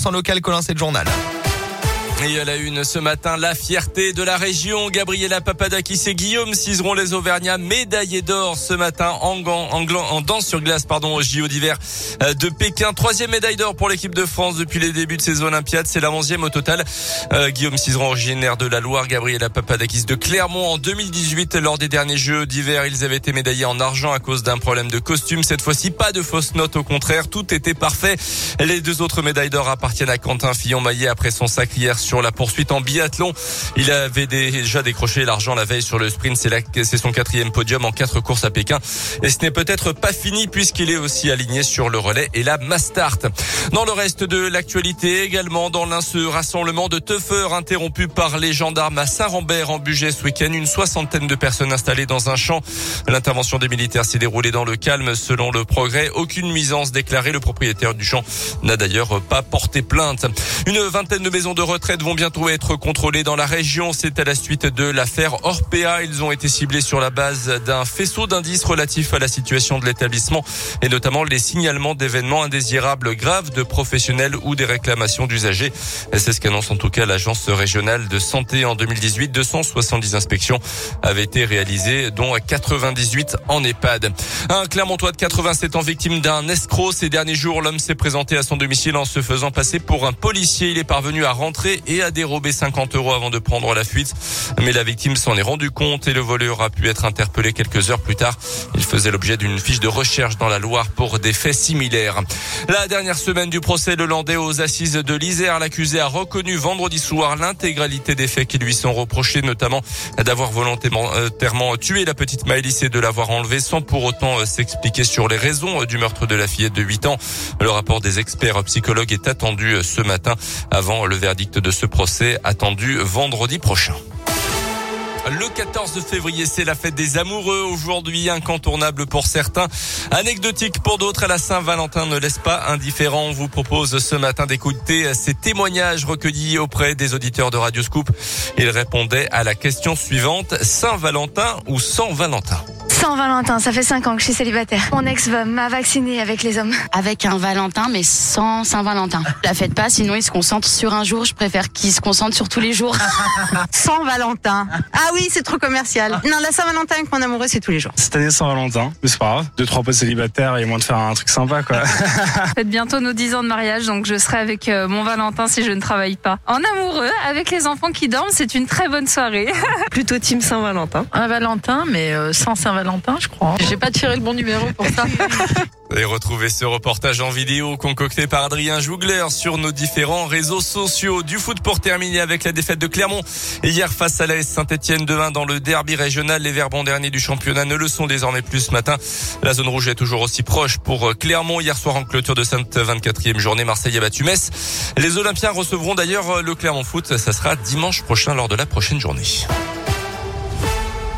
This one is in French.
Sans local, Colin, c'est le journal. Et à la une ce matin, la fierté de la région. Gabriela Papadakis et Guillaume Cizeron, les Auvergnats, médaillés d'or ce matin en, en, en, danse sur glace, pardon, au JO d'hiver euh, de Pékin. Troisième médaille d'or pour l'équipe de France depuis les débuts de saison olympiade. C'est la onzième au total. Euh, Guillaume Cizeron, originaire de la Loire, Gabriela Papadakis de Clermont en 2018. Lors des derniers Jeux d'hiver, ils avaient été médaillés en argent à cause d'un problème de costume. Cette fois-ci, pas de fausses notes. Au contraire, tout était parfait. Les deux autres médailles d'or appartiennent à Quentin Fillon-Maillet après son sac sur la poursuite en biathlon. Il avait déjà décroché l'argent la veille sur le sprint. C'est son quatrième podium en quatre courses à Pékin. Et ce n'est peut-être pas fini puisqu'il est aussi aligné sur le relais et la Mastart. Dans le reste de l'actualité, également dans l'un ce rassemblement de teufeurs interrompu par les gendarmes à Saint-Rambert en budget ce week-end. Une soixantaine de personnes installées dans un champ. L'intervention des militaires s'est déroulée dans le calme selon le progrès. Aucune nuisance déclarée. Le propriétaire du champ n'a d'ailleurs pas porté plainte. Une vingtaine de maisons de retraite vont bientôt être contrôlés dans la région. C'est à la suite de l'affaire Orpea. Ils ont été ciblés sur la base d'un faisceau d'indices relatifs à la situation de l'établissement et notamment les signalements d'événements indésirables graves de professionnels ou des réclamations d'usagers. C'est ce qu'annonce en tout cas l'agence régionale de santé en 2018. 270 inspections avaient été réalisées, dont 98 en EHPAD. Un Clermontois de 87 ans victime d'un escroc. Ces derniers jours, l'homme s'est présenté à son domicile en se faisant passer pour un policier. Il est parvenu à rentrer et déroger dérobé 50 euros avant de prendre la fuite. Mais la victime s'en est rendu compte et le voleur a pu être interpellé quelques heures plus tard. Il faisait l'objet d'une fiche de recherche dans la Loire pour des faits similaires. La dernière semaine du procès le Landais aux assises de l'Isère, l'accusé a reconnu vendredi soir l'intégralité des faits qui lui sont reprochés, notamment d'avoir volontairement tué la petite Maëlys et de l'avoir enlevée sans pour autant s'expliquer sur les raisons du meurtre de la fillette de 8 ans. Le rapport des experts psychologues est attendu ce matin avant le verdict de ce procès attendu vendredi prochain. Le 14 février, c'est la fête des amoureux. Aujourd'hui, incontournable pour certains, anecdotique pour d'autres. La Saint-Valentin ne laisse pas indifférent. On vous propose ce matin d'écouter ces témoignages recueillis auprès des auditeurs de Radio Scoop. Ils répondaient à la question suivante. Saint-Valentin ou sans Valentin? Sans Valentin, ça fait 5 ans que je suis célibataire. Mon ex m'a vacciné avec les hommes. Avec un Valentin, mais sans Saint-Valentin. La faites pas, sinon il se concentre sur un jour. Je préfère qu'il se concentre sur tous les jours. sans Valentin. Ah oui, c'est trop commercial. Non, la Saint-Valentin avec mon amoureux, c'est tous les jours. Cette année, sans Valentin, mais c'est pas grave. Deux, trois potes célibataires et moins de faire un truc sympa, quoi. Faites bientôt nos 10 ans de mariage, donc je serai avec euh, mon Valentin si je ne travaille pas. En amoureux, avec les enfants qui dorment, c'est une très bonne soirée. Plutôt team Saint-Valentin. Un Valentin, mais euh, sans Saint-Valentin, je crois. J'ai pas tiré le bon numéro pour ça. Et retrouvez ce reportage en vidéo concocté par Adrien Jougler sur nos différents réseaux sociaux. Du foot pour terminer avec la défaite de Clermont. Hier face à l'AS Saint-Etienne demain dans le derby régional. Les Verbons derniers du championnat ne le sont désormais plus ce matin. La zone rouge est toujours aussi proche pour Clermont. Hier soir en clôture de cette 24e journée, Marseille a battu Metz. Les Olympiens recevront d'ailleurs le Clermont Foot. Ça sera dimanche prochain lors de la prochaine journée.